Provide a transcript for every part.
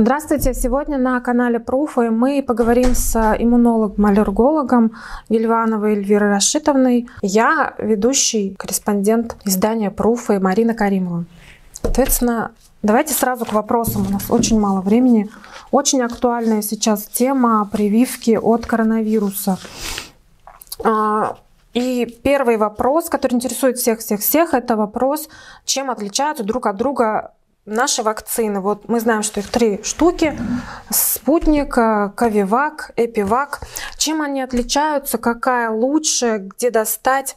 Здравствуйте! Сегодня на канале Пруфы мы поговорим с иммунологом-аллергологом Вильвановой Эльвирой Рашитовной. Я ведущий корреспондент издания Пруфы Марина Каримова. Соответственно, давайте сразу к вопросам. У нас очень мало времени. Очень актуальная сейчас тема прививки от коронавируса. А, и первый вопрос, который интересует всех-всех-всех, это вопрос, чем отличаются друг от друга Наши вакцины, вот мы знаем, что их три штуки. Спутник, э, Ковивак, Эпивак. Чем они отличаются, какая лучше, где достать?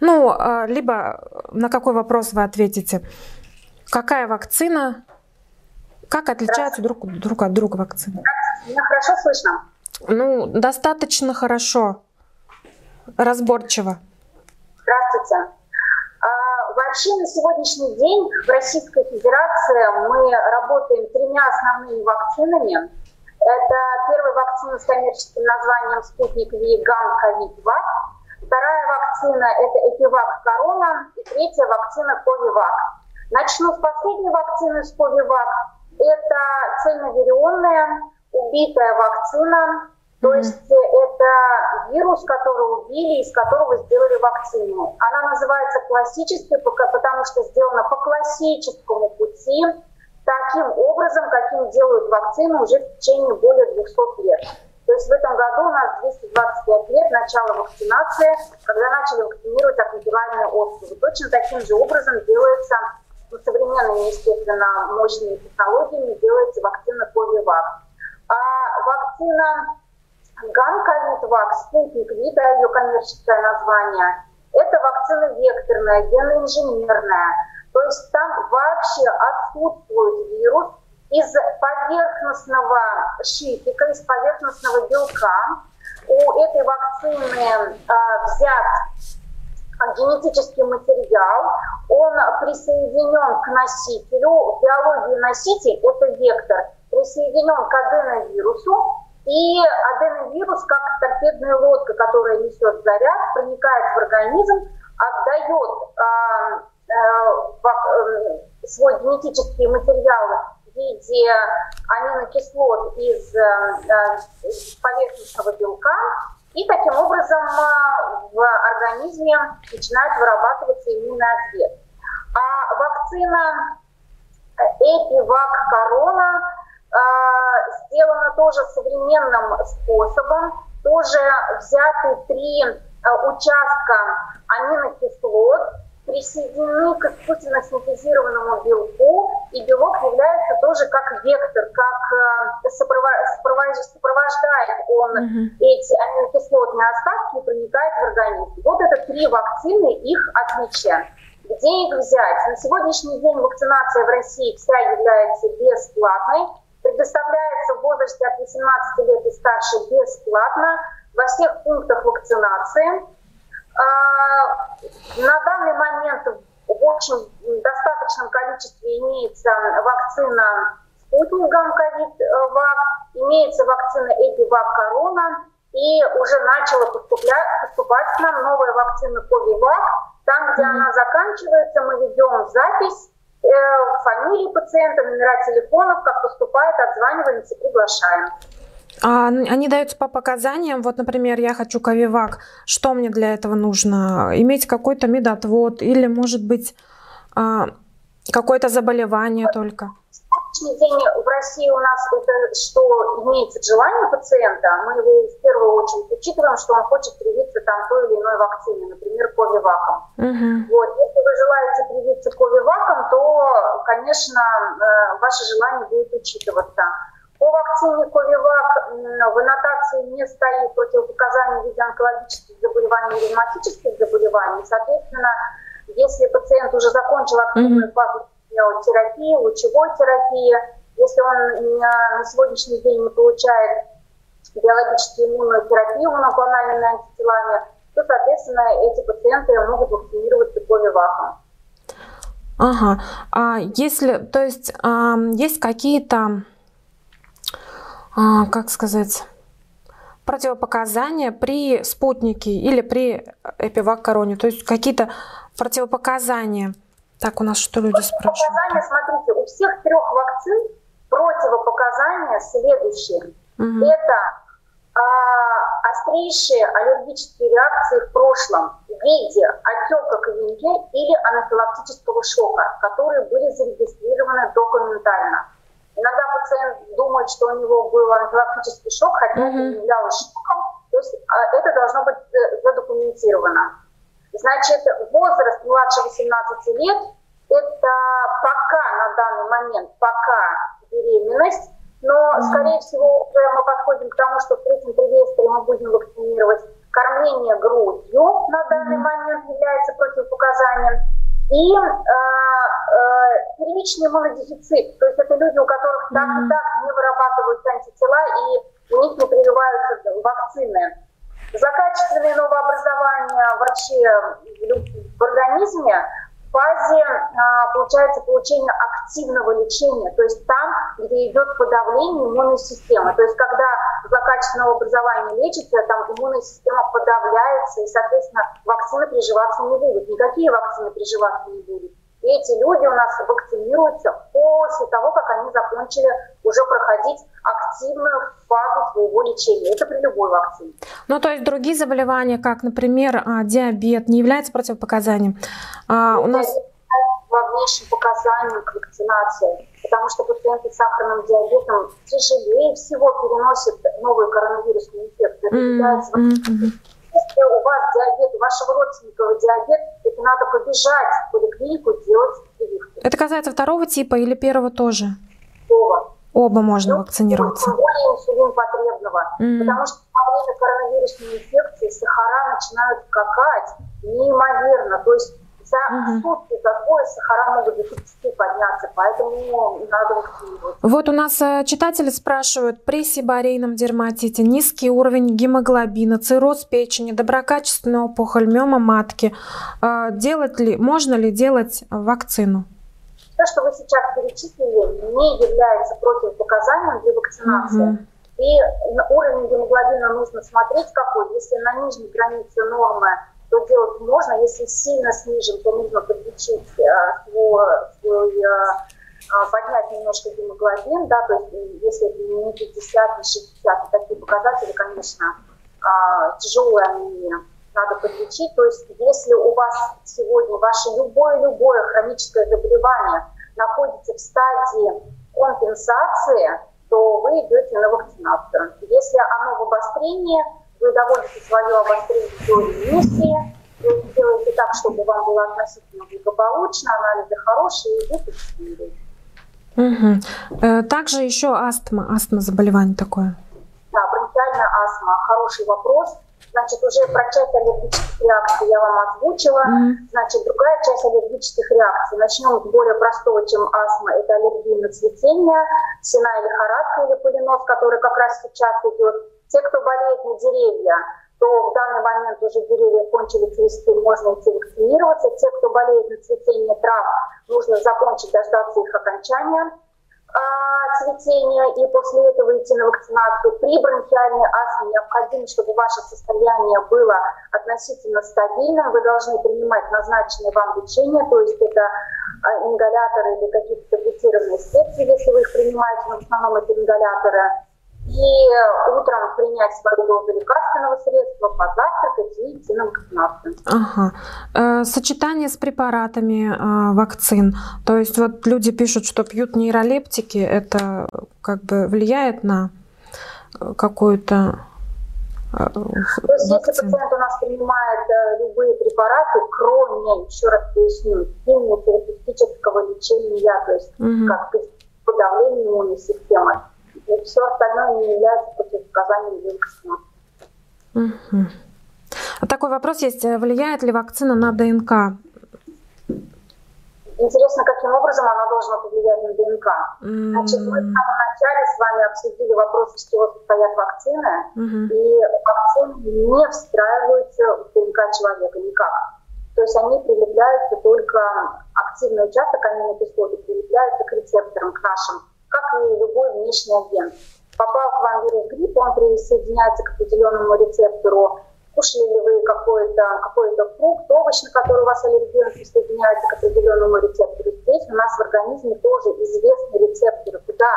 Ну, э, либо на какой вопрос вы ответите. Какая вакцина, как отличаются друг, друг от друга вакцины? Меня хорошо слышно? Ну, достаточно хорошо, разборчиво. Здравствуйте. Вообще на сегодняшний день в Российской Федерации мы работаем тремя основными вакцинами. Это первая вакцина с коммерческим названием «Спутник Ви Ган Ковид Вак», вторая вакцина – это «Эпивак Корона» и третья вакцина «Ковивак». Начну с последней вакцины с «Ковивак». Это цельноверионная убитая вакцина то есть э, это вирус, который убили, из которого сделали вакцину. Она называется классической, потому что сделана по классическому пути, таким образом, каким делают вакцины уже в течение более 200 лет. То есть в этом году у нас 225 лет начала вакцинации, когда начали вакцинировать так называемые островы. Точно таким же образом делается ну, современными, естественно, мощными технологиями делается вакцина Ковивак. А вакцина Ганковид-вак, спутник вида, ее коммерческое название, это вакцина векторная, геноинженерная. То есть там вообще отсутствует вирус из поверхностного шипика, из поверхностного белка. У этой вакцины а, взят генетический материал, он присоединен к носителю. В биологии носитель – это вектор, присоединен к аденовирусу, и аденовирус, как торпедная лодка, которая несет заряд, проникает в организм, отдает э, э, свой генетический материал в виде аминокислот из э, поверхностного белка, и таким образом в организме начинает вырабатываться иммунный ответ. А вакцина Эпивак Корона а, сделано тоже современным способом, тоже взяты три а, участка аминокислот, присоединены к искусственно синтезированному белку, и белок является тоже как вектор, как а, сопровождает он mm-hmm. эти аминокислотные остатки и проникает в организм. Вот это три вакцины, их отличия. Где их взять? На сегодняшний день вакцинация в России вся является бесплатной предоставляется в возрасте от 18 лет и старше бесплатно во всех пунктах вакцинации. А, на данный момент в очень достаточном количестве имеется вакцина спутник ковид-вак, имеется вакцина Эпивак Корона, и уже начала поступать к нам новая вакцина Ковивак. Там, где mm-hmm. она заканчивается, мы ведем запись фамилии пациента, номера телефонов, как поступает, отзваниваемся, приглашаем. А они даются по показаниям. Вот, например, я хочу ковивак. Что мне для этого нужно? Иметь какой-то медотвод или, может быть, а, какое-то заболевание только? сегодняшний день в России у нас это что имеется желание пациента, мы его в первую очередь учитываем, что он хочет привиться там той или иной вакцине, например, ковиваком. Uh-huh. Вот. Если вы желаете привиться конечно, э, ваше желание будет учитываться. По вакцине Ковивак в аннотации не стоит противопоказаний в виде онкологических заболеваний и ревматических заболеваний. Соответственно, если пациент уже закончил активную фазу терапии, лучевой терапии. Если он на сегодняшний день не получает биологическую иммунную терапию моноклональными антителами, то, соответственно, эти пациенты могут вакцинироваться ковиваком. Ага. А если, то есть, а, есть какие-то, а, как сказать, противопоказания при спутнике или при эпивак-короне? То есть какие-то противопоказания – так, у нас что люди спрашивают? Показания, смотрите, у всех трех вакцин Противопоказания следующие. Угу. Это а, острейшие аллергические реакции в прошлом в виде отека квинки или анафилактического шока, которые были зарегистрированы документально. Иногда пациент думает, что у него был анафилактический шок, хотя mm-hmm. это не являлось шоком, то есть а, это должно быть э, задокументировано. Значит, возраст младше 18 лет – это пока на данный момент, пока беременность, но, mm-hmm. скорее всего, уже мы подходим к тому, что в третьем триместре мы будем вакцинировать. Кормление грудью на данный момент является противопоказанием. И э, э, первичный иммунодефицит, то есть это люди, у которых так и так не вырабатываются антитела, и у них не прививаются вакцины. За качественное новообразование вообще в организме фазе, а, получается, получения активного лечения, то есть там, где идет подавление иммунной системы. То есть когда злокачественного образования лечится, там иммунная система подавляется, и, соответственно, вакцины приживаться не будут. Никакие вакцины приживаться не будут. И эти люди у нас вакцинируются после того, как они закончили уже проходить активную фазу своего лечения. Это при любой вакцине. Ну, то есть другие заболевания, как, например, а, диабет, не являются противопоказанием? А, у нас главнейшим показанием к вакцинации, потому что пациенты с сахарным диабетом тяжелее всего переносят новую коронавирусную инфекцию. Mm-hmm. Если у вас диабет, у вашего родственника диабет, это надо побежать в поликлинику делать прививку. Это касается второго типа или первого тоже? Оба. Можно ну, вакцинироваться. Тем более инсулин потребного. Mm. Потому что во время коронавирусной инфекции сахара начинают скакать неимоверно. То есть за угу. сутки такое сахара могут до 30 подняться, поэтому надо вакцинировать. Вот у нас э, читатели спрашивают, при сибарейном дерматите низкий уровень гемоглобина, цирроз печени, доброкачественная опухоль, миома матки. Э, делать ли, можно ли делать вакцину? То, что вы сейчас перечислили, не является противопоказанием для вакцинации. Угу. И уровень гемоглобина нужно смотреть какой. Если на нижней границе нормы то делать можно. Если сильно снижен, то нужно подлечить э, свой, свой э, поднять немножко гемоглобин, да, то есть если не 50, не 60, такие показатели, конечно, э, тяжелые они надо подлечить. То есть если у вас сегодня ваше любое-любое хроническое заболевание находится в стадии компенсации, то вы идете на вакцинацию. Если оно в обострении, вы доводите свое обострение до ремиссии, вы делаете так, чтобы вам было относительно благополучно, анализы хорошие, и вы вакцинируете. Угу. Также еще астма, астма заболевание такое. Да, бронхиальная астма. Хороший вопрос. Значит, уже про часть аллергических реакций я вам озвучила. Mm. Значит, другая часть аллергических реакций. Начнем с более простого, чем астма. Это аллергия на цветение, сена или лихорадка или полинос, который как раз сейчас идет те, кто болеет на деревья, то в данный момент уже деревья кончили цвести, можно идти вакцинироваться. Те, кто болеет на цветение трав, нужно закончить, дождаться их окончания а, цветения и после этого идти на вакцинацию. При бронхиальной астме необходимо, чтобы ваше состояние было относительно стабильным. Вы должны принимать назначенное вам лечение, то есть это а, ингаляторы или какие-то таблетированные специи, если вы их принимаете, но в основном это ингаляторы и утром принять свою дозу лекарственного средства, позавтракать и идти на вакцинацию. Ага. Э, сочетание с препаратами э, вакцин. То есть вот люди пишут, что пьют нейролептики, это как бы влияет на э, какую-то то есть, если пациент у нас принимает любые препараты, кроме, еще раз поясню, химиотерапевтического лечения, то есть угу. как подавление иммунной системы, и все остальное не является противопоказанием вакцинации. Угу. А такой вопрос есть. Влияет ли вакцина на ДНК? Интересно, каким образом она должна повлиять на ДНК. Mm-hmm. Значит, мы в самом начале с вами обсудили вопрос, из чего состоят вакцины, mm-hmm. и вакцины не встраиваются в ДНК человека никак. То есть они прилепляются только, активный участок аминокислоты прилепляются к рецепторам, к нашим как и любой внешний агент. Попал к вам вирус гриппа, он присоединяется к определенному рецептору. Кушали ли вы какой-то какой фрукт, овощ, на который у вас аллергия присоединяется к определенному рецептору. Здесь у нас в организме тоже известны рецепторы, куда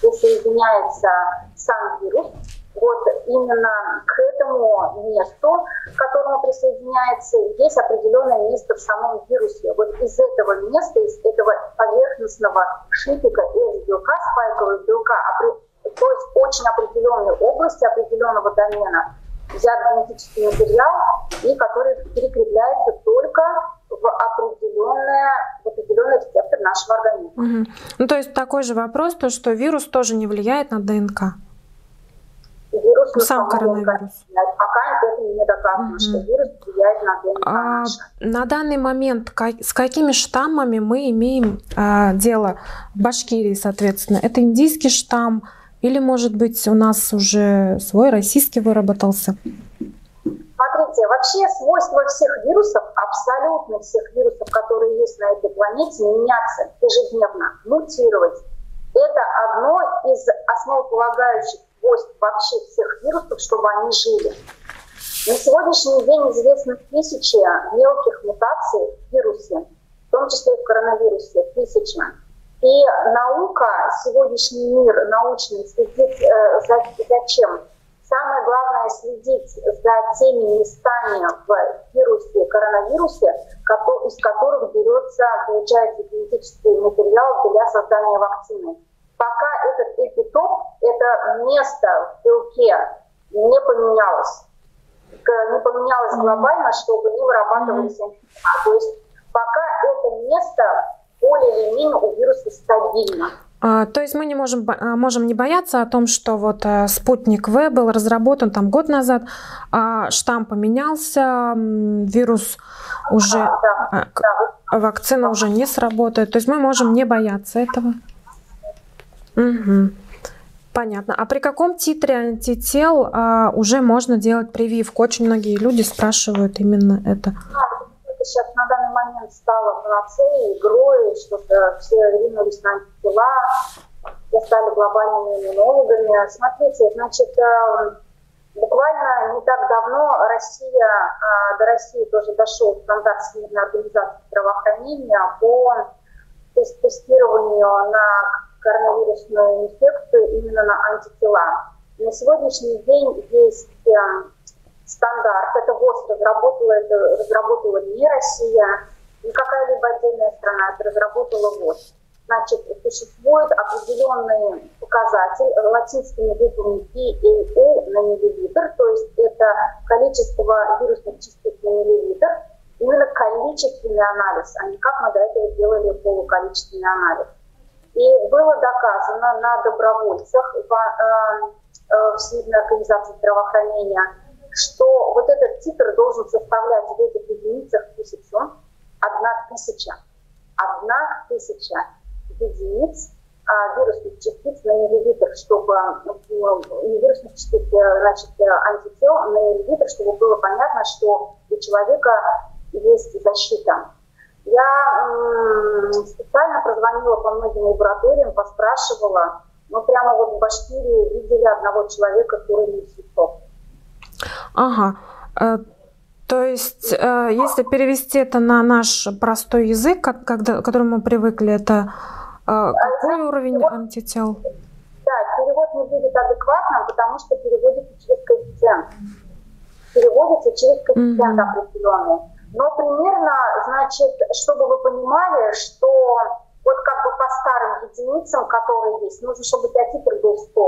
присоединяется сам вирус, вот именно к этому месту, к которому присоединяется, есть определенное место в самом вирусе. Вот из этого места, из этого поверхностного шипика из белка, спайкового белка, то есть очень определенной области, определенного домена, взят генетический материал, и который перекрепляется только в определенное, определенный рецептор нашего организма. Угу. Ну, то есть такой же вопрос, то, что вирус тоже не влияет на ДНК? Вирус Сам коронавирус. Пока это не доказано, угу. что вирус влияет на ДНК. А, на данный момент как, с какими штаммами мы имеем а, дело в Башкирии, соответственно? Это индийский штамм, или, может быть, у нас уже свой российский выработался? Смотрите, вообще свойства всех вирусов, абсолютно всех вирусов, которые есть на этой планете, меняться ежедневно, мутировать. Это одно из основополагающих свойств вообще всех вирусов, чтобы они жили. На сегодняшний день известны тысячи мелких мутаций в вирусе, в том числе и в коронавирусе, тысячи. И наука, сегодняшний мир научный следит э, за, за чем? Самое главное следить за теми местами в вирусе, коронавирусе, из которых берется, получается генетический материал для создания вакцины. Пока этот эпитоп, это место в белке не поменялось, не поменялось глобально, чтобы не вырабатывались антитела. То есть пока это место более или менее у вируса стабильно. А, то есть мы не можем, а, можем не бояться о том, что вот а, спутник В был разработан там год назад, а штамм поменялся, вирус уже, да, да, да. вакцина уже не сработает. То есть мы можем не бояться этого. Угу. Понятно. А при каком титре антител а, уже можно делать прививку? Очень многие люди спрашивают именно это сейчас на данный момент стало панацеей, игрой, что-то все ринулись на антитела, все стали глобальными иммунологами. Смотрите, значит, э, буквально не так давно Россия, э, до России тоже дошел стандарт Всемирной организации здравоохранения по тестированию на коронавирусную инфекцию именно на антитела. На сегодняшний день есть э, стандарт. Это ВОЗ разработала, это разработала не Россия, не какая-либо отдельная страна, это разработала ВОЗ. Значит, существует определенный показатель латинскими буквами PAO на миллилитр, то есть это количество вирусных частиц на миллилитр, именно количественный анализ, а не как мы до этого делали полуколичественный анализ. И было доказано на добровольцах в, э, э, Всемирной организации здравоохранения, что вот этот титр должен составлять в этих единицах тысячу, одна тысяча, одна тысяча единиц а, вирусных частиц на миллилитр, чтобы ну, не вирусных частиц, э, значит, э, антител на миллилитр, чтобы было понятно, что у человека есть защита. Я специально прозвонила по многим лабораториям, поспрашивала, но прямо вот в Башкирии видели одного человека с уровнем святов. Ага. Э, то есть, э, если перевести это на наш простой язык, к которому мы привыкли, это э, какой уровень антител? Да, перевод не будет адекватным, потому что переводится через коэффициент. Переводится через коэффициент mm-hmm. определенный. Но примерно, значит, чтобы вы понимали, что вот как бы по старым единицам, которые есть, нужно, чтобы теотипр был 100.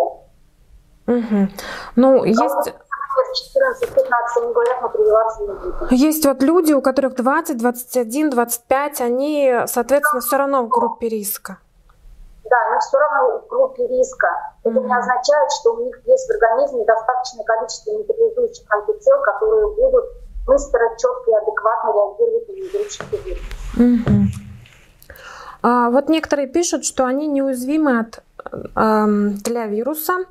Угу. Ну, а есть... 14-15, они говорят, мы прививаться не будем. Есть вот люди, у которых 20, 21, 25, они, соответственно, все равно в группе риска. Да, они все равно в группе риска. Это mm-hmm. не означает, что у них есть в организме достаточное количество нейтрализующих антител, которые будут быстро, четко и адекватно реагировать на вирусный вирус. Mm-hmm. А, вот некоторые пишут, что они неуязвимы от, э, для вируса,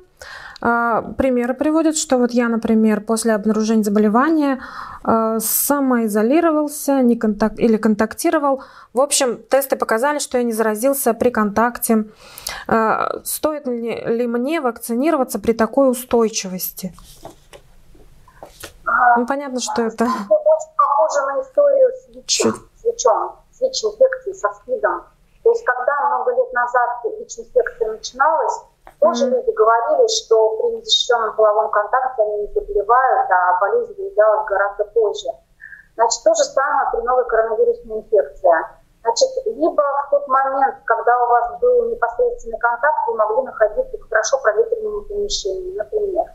а, примеры приводят, что вот я, например, после обнаружения заболевания а, самоизолировался не контак... или контактировал. В общем, тесты показали, что я не заразился при контакте. А, стоит ли, ли мне вакцинироваться при такой устойчивости? Ну, понятно, что это... Это очень похоже на историю с ВИЧ, с ВИЧом, с ВИЧ-инфекцией, со СПИДом. То есть, когда много лет назад назад ВИЧ-инфекция начиналась, тоже mm-hmm. люди говорили, что при незащищенном половом контакте они не заболевают, а болезнь выявлялась гораздо позже. Значит, то же самое при новой коронавирусной инфекции. Значит, либо в тот момент, когда у вас был непосредственный контакт, вы могли находиться в хорошо проветренном помещении, например.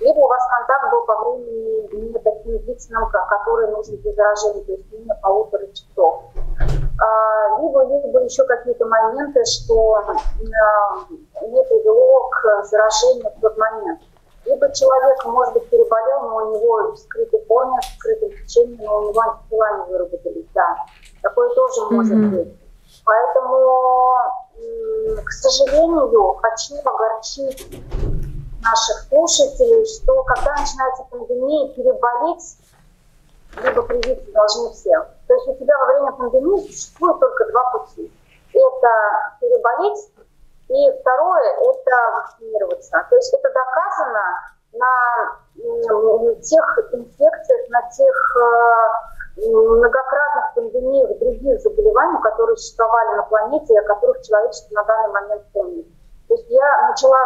Либо у вас контакт был по времени не таким длительным, который нужен для заражения, то есть менее полутора часов. А, либо, либо еще какие-то моменты, что а, не привело к заражению в тот момент. Либо человек, может быть, переболел, но у него в скрытой форме, в скрытом течении, но у него антитела не выработались, да. Такое тоже может mm-hmm. быть. Поэтому, к сожалению, хочу огорчить наших слушателей, что когда начинается пандемия, переболеть либо привиться должны все. То есть у тебя во время пандемии существует только два пути. Это переболеть, и второе – это вакцинироваться. То есть это доказано на тех инфекциях, на тех э, многократных пандемиях других заболеваний, которые существовали на планете, о которых человечество на данный момент помнит. То есть я начала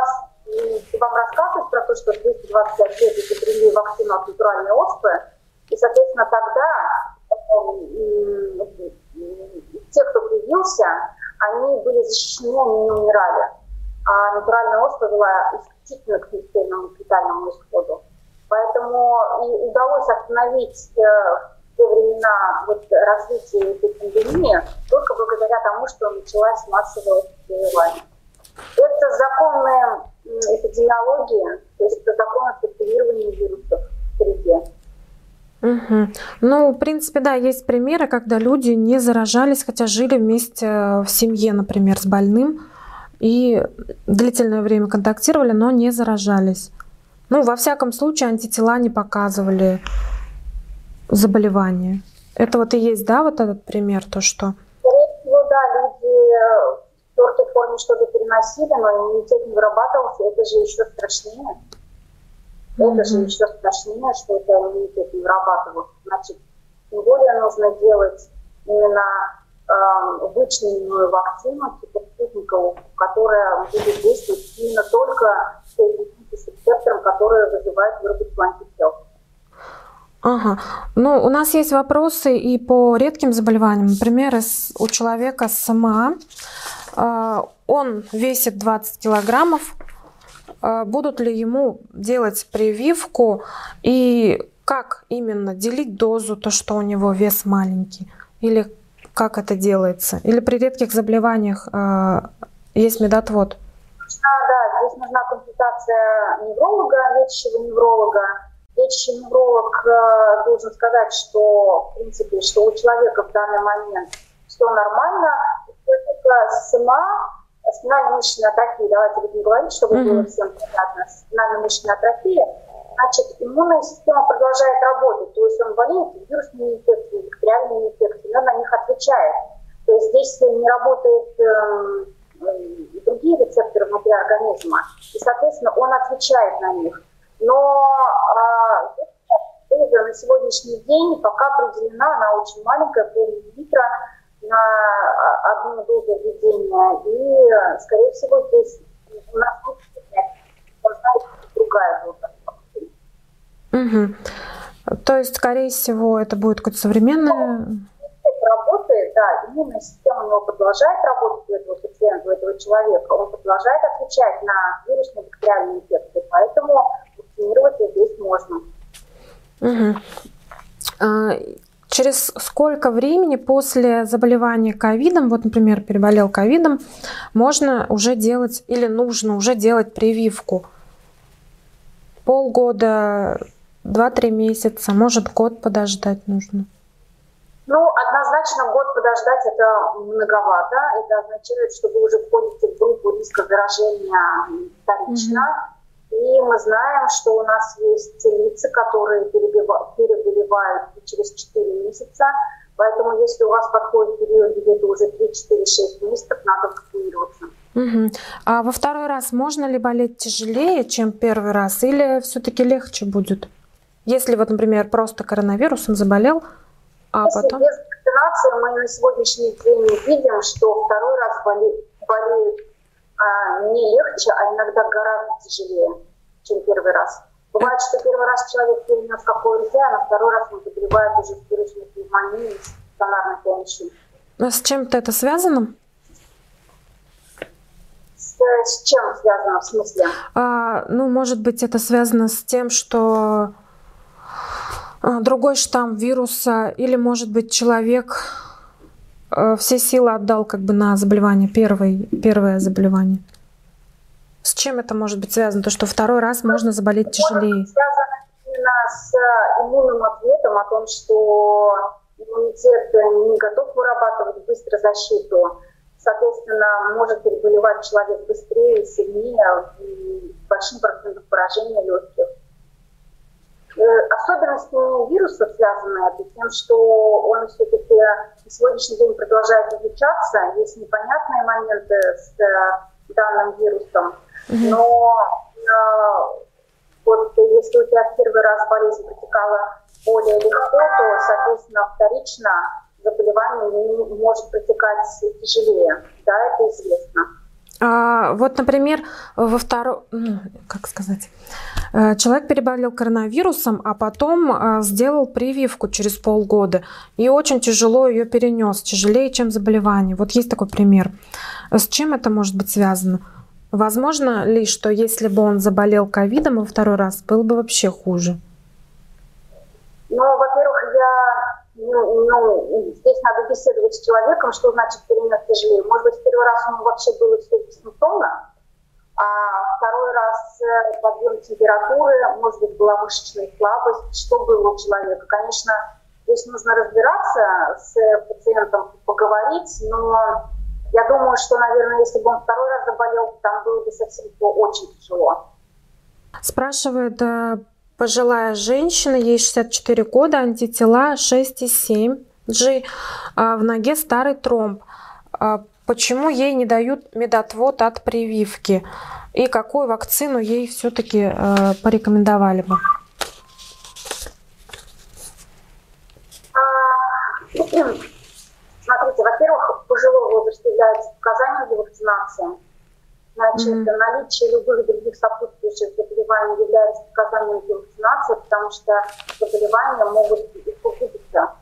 вам рассказывать про то, что 225 лет изобрели вакцину от натуральной оспы, и, соответственно, тогда те, кто привился, они были защищены, они не умирали. А натуральная оспа была исключительно к смертельному фетальному исходу. Поэтому и удалось остановить э, в те времена вот, развитие этой пандемии только благодаря тому, что началась массовая заболевание. Это законы эпидемиологии, то есть это законы циркулирования вирусов в среде. Угу. Ну, в принципе, да, есть примеры, когда люди не заражались, хотя жили вместе в семье, например, с больным, и длительное время контактировали, но не заражались. Ну, во всяком случае, антитела не показывали заболевания. Это вот и есть, да, вот этот пример, то, что... Скорее всего, да, люди в твердой форме что-то переносили, но иммунитет не вырабатывался, это же еще страшнее. Mm-hmm. Это же еще страшнее, что это иммунитет не вырабатывался. Значит, тем более нужно делать именно э, вычлененную вакцину типа спутниковую, которая будет действовать именно только с рецептором, который вызывает выработку антител. Ага. Ну, у нас есть вопросы и по редким заболеваниям. Например, у человека СМА, э, он весит 20 килограммов, а, будут ли ему делать прививку? И как именно делить дозу, то, что у него вес маленький, или как это делается, или при редких заболеваниях э, есть медотвод? А, да, здесь нужна консультация невролога, лечащего невролога. Лечащий невролог э, должен сказать, что, в принципе, что у человека в данный момент все нормально, человека сама спинальной мышечной атрофии, давайте будем говорить, чтобы mm-hmm. было всем понятно, спинальная мышечная атрофия, значит, иммунная система продолжает работать, то есть он болеет вирусными инфекциями, бактериальными инфекциями, он на них отвечает. То есть здесь не работают э, другие рецепторы внутри организма, и, соответственно, он отвечает на них. Но э, на сегодняшний день пока определена, она очень маленькая, пол литра, на одну дозу введения. И, скорее всего, здесь у нас должна быть другая доза. Угу. То есть, скорее всего, это будет какое-то современное... Работает, да, иммунная система у него продолжает работать у этого пациента, у этого человека, он продолжает отвечать на вирусные бактериальные инфекции, поэтому вакцинировать здесь можно. Угу. Через сколько времени после заболевания ковидом, вот, например, переболел ковидом, можно уже делать или нужно уже делать прививку? Полгода, два-три месяца, может, год подождать нужно? Ну, однозначно год подождать это многовато. Это означает, что вы уже входите в группу риска заражения вторично. Mm-hmm и мы знаем, что у нас есть лица, которые переболевают через 4 месяца. Поэтому если у вас подходит период где-то уже 3-4-6 месяцев, надо вакцинироваться. Угу. А во второй раз можно ли болеть тяжелее, чем первый раз, или все-таки легче будет? Если вот, например, просто коронавирусом заболел, а Если потом... без вакцинации мы на сегодняшний день видим, что второй раз болеть болеют а, не легче, а иногда гораздо тяжелее, чем первый раз. Бывает, что первый раз человек перенес какое-то, а на второй раз он заболевает уже с вирусной пневмонией, с стационарной помощью. А с чем-то это связано? С, с чем связано, в смысле? А, ну, может быть, это связано с тем, что а, другой штамм вируса, или, может быть, человек а, все силы отдал как бы на заболевание, первое, первое заболевание. Чем это может быть связано? То, что второй раз можно заболеть тяжелее. Может связано именно с иммунным ответом о том, что иммунитет не готов вырабатывать быстро защиту. Соответственно, может переболевать человек быстрее, сильнее и большим процентом поражения легких. Э, особенностями вируса связаны это тем, что он все-таки на сегодняшний день продолжает изучаться. Есть непонятные моменты с э, данным вирусом, но э, вот если у тебя в первый раз болезнь протекала более легко, то, соответственно, вторично заболевание может протекать тяжелее. Да, это известно. А, вот, например, во втором, ну, как сказать, э, человек переболел коронавирусом, а потом э, сделал прививку через полгода и очень тяжело ее перенес, тяжелее, чем заболевание. Вот есть такой пример. С чем это может быть связано? Возможно ли, что если бы он заболел ковидом во второй раз, было бы вообще хуже? Ну, во-первых, я ну, ну, здесь надо беседовать с человеком, что значит перенес тяжелее. Может быть, в первый раз ему вообще было все бессимптомно, а второй раз э, подъем температуры, может быть, была мышечная слабость, что было у человека. Конечно, здесь нужно разбираться с пациентом, поговорить, но я думаю, что, наверное, если бы он второй раз заболел, там было бы совсем очень тяжело. Спрашивает э, пожилая женщина, ей 64 года, антитела 6,7 G, а в ноге старый тромб. А почему ей не дают медотвод от прививки? И какую вакцину ей все-таки э, порекомендовали бы? А, пожилого возраста является показанием для вакцинации. Значит, mm-hmm. наличие любых других сопутствующих заболеваний является показанием для вакцинации, потому что заболевания могут усугубиться.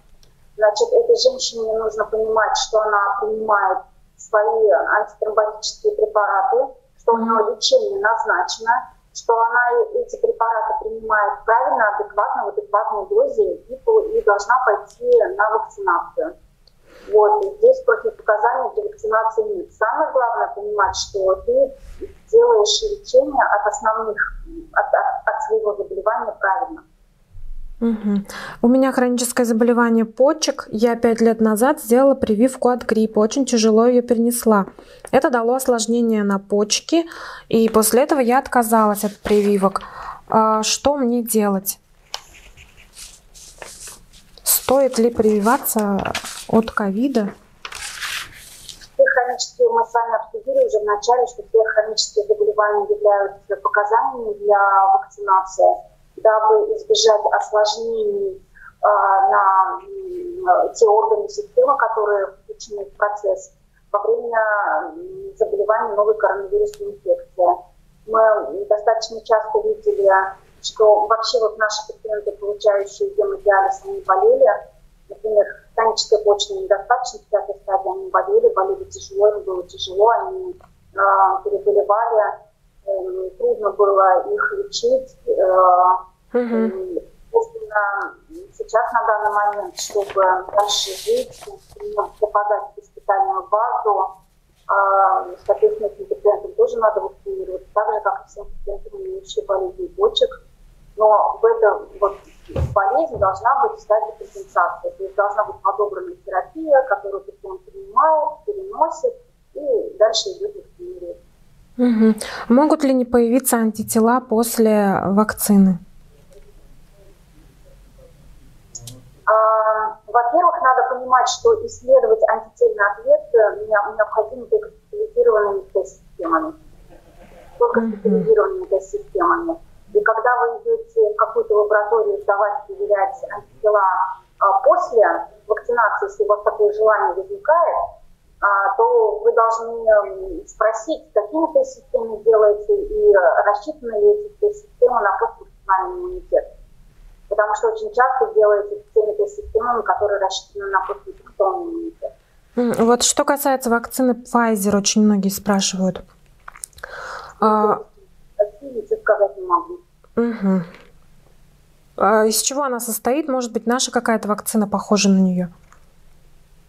Значит, этой женщине нужно понимать, что она принимает свои антитромботические препараты, что у нее лечение назначено, что она эти препараты принимает правильно, адекватно, в адекватной дозе и, и должна пойти на вакцинацию. Вот, и здесь противопоказаний для вакцинации нет. Самое главное понимать, что ты делаешь лечение от основных, от, от, от своего заболевания правильно. Угу. У меня хроническое заболевание почек. Я пять лет назад сделала прививку от гриппа. Очень тяжело ее перенесла. Это дало осложнение на почки. И после этого я отказалась от прививок. А что мне делать? Стоит ли прививаться от ковида? Все хронические, мы с вами обсудили уже в начале, что все хронические заболевания являются показаниями для вакцинации, дабы избежать осложнений э, на э, те органы системы, которые включены в процесс во время заболевания новой коронавирусной инфекции. Мы достаточно часто видели что вообще вот наши пациенты, получающие гемодиализ, они болели, например, хроническая почечная недостаточность, пятой стадии, они болели, болели тяжело, им было тяжело, они э, переболевали, э, трудно было их лечить. Э, mm-hmm. сейчас на данный момент, чтобы дальше жить, попадать в госпитальную базу, э, соответственно, этим пациентам тоже надо вакцинировать, так же, как и всем пациентам, имеющим болезни почек но в этом вот болезнь должна быть стадия компенсации. То есть должна быть подобрана терапия, которую пациент принимает, переносит и дальше идет вакцинировать. Угу. Могут ли не появиться антитела после вакцины? А, во-первых, надо понимать, что исследовать антительный ответ э, необходимо только специализированными тест-системами. Только специализированными тест-системами. И когда вы идете в какую-то лабораторию сдавать, проверять антитела а, после вакцинации, если у вас такое желание возникает, а, то вы должны спросить, какими тест-системами делается и рассчитаны ли эти тест-системы на поствакцинальный иммунитет. Потому что очень часто делаются теми тест-системами, которые рассчитаны на постинфекционный иммунитет. Вот что касается вакцины Pfizer, очень многие спрашивают. А... сказать не могу. Угу. А из чего она состоит? Может быть, наша какая-то вакцина похожа на нее?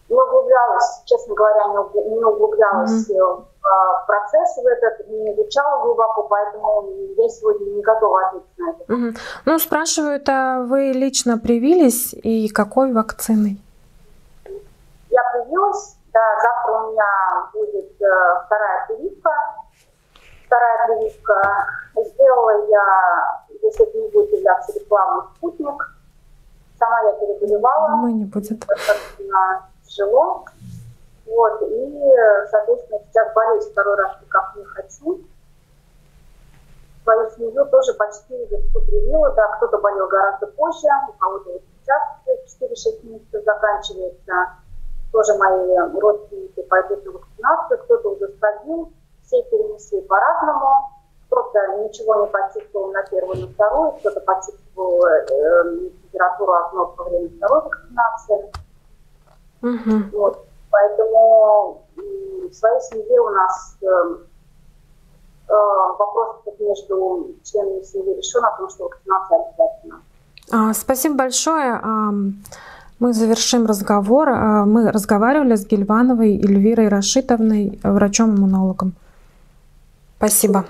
Не углублялась, честно говоря, не углублялась mm-hmm. в процесс в этот, не изучала глубоко, поэтому я сегодня не готова ответить на это. Mm-hmm. Ну, спрашивают, а вы лично привились и какой вакциной? Я привилась, да, завтра у меня будет э, вторая прививка. Вторая прививка. Сделала я, если это не будет являться рекламой, спутник. Сама я переболевала. Мы не будет. Тяжело. Вот, и, соответственно, сейчас болеть второй раз никак не хочу. Свою семью тоже почти всю привила, да, кто-то болел гораздо позже, у кого-то вот сейчас 4-6 месяцев заканчивается тоже мои родственники пойдут на вакцинацию, кто-то уже сходил, все перенесли по-разному. Кто-то ничего не почувствовал на первую, на вторую, кто-то почувствовал э, температуру озноб во время второй вакцинации. Угу. Вот. Поэтому в своей семье у нас э, э, вопрос между членами семьи решен о том, что вакцинация обязательна. А, спасибо большое. Мы завершим разговор. А, мы разговаривали с Гельвановой Эльвирой Рашитовной, врачом-иммунологом. Спасибо.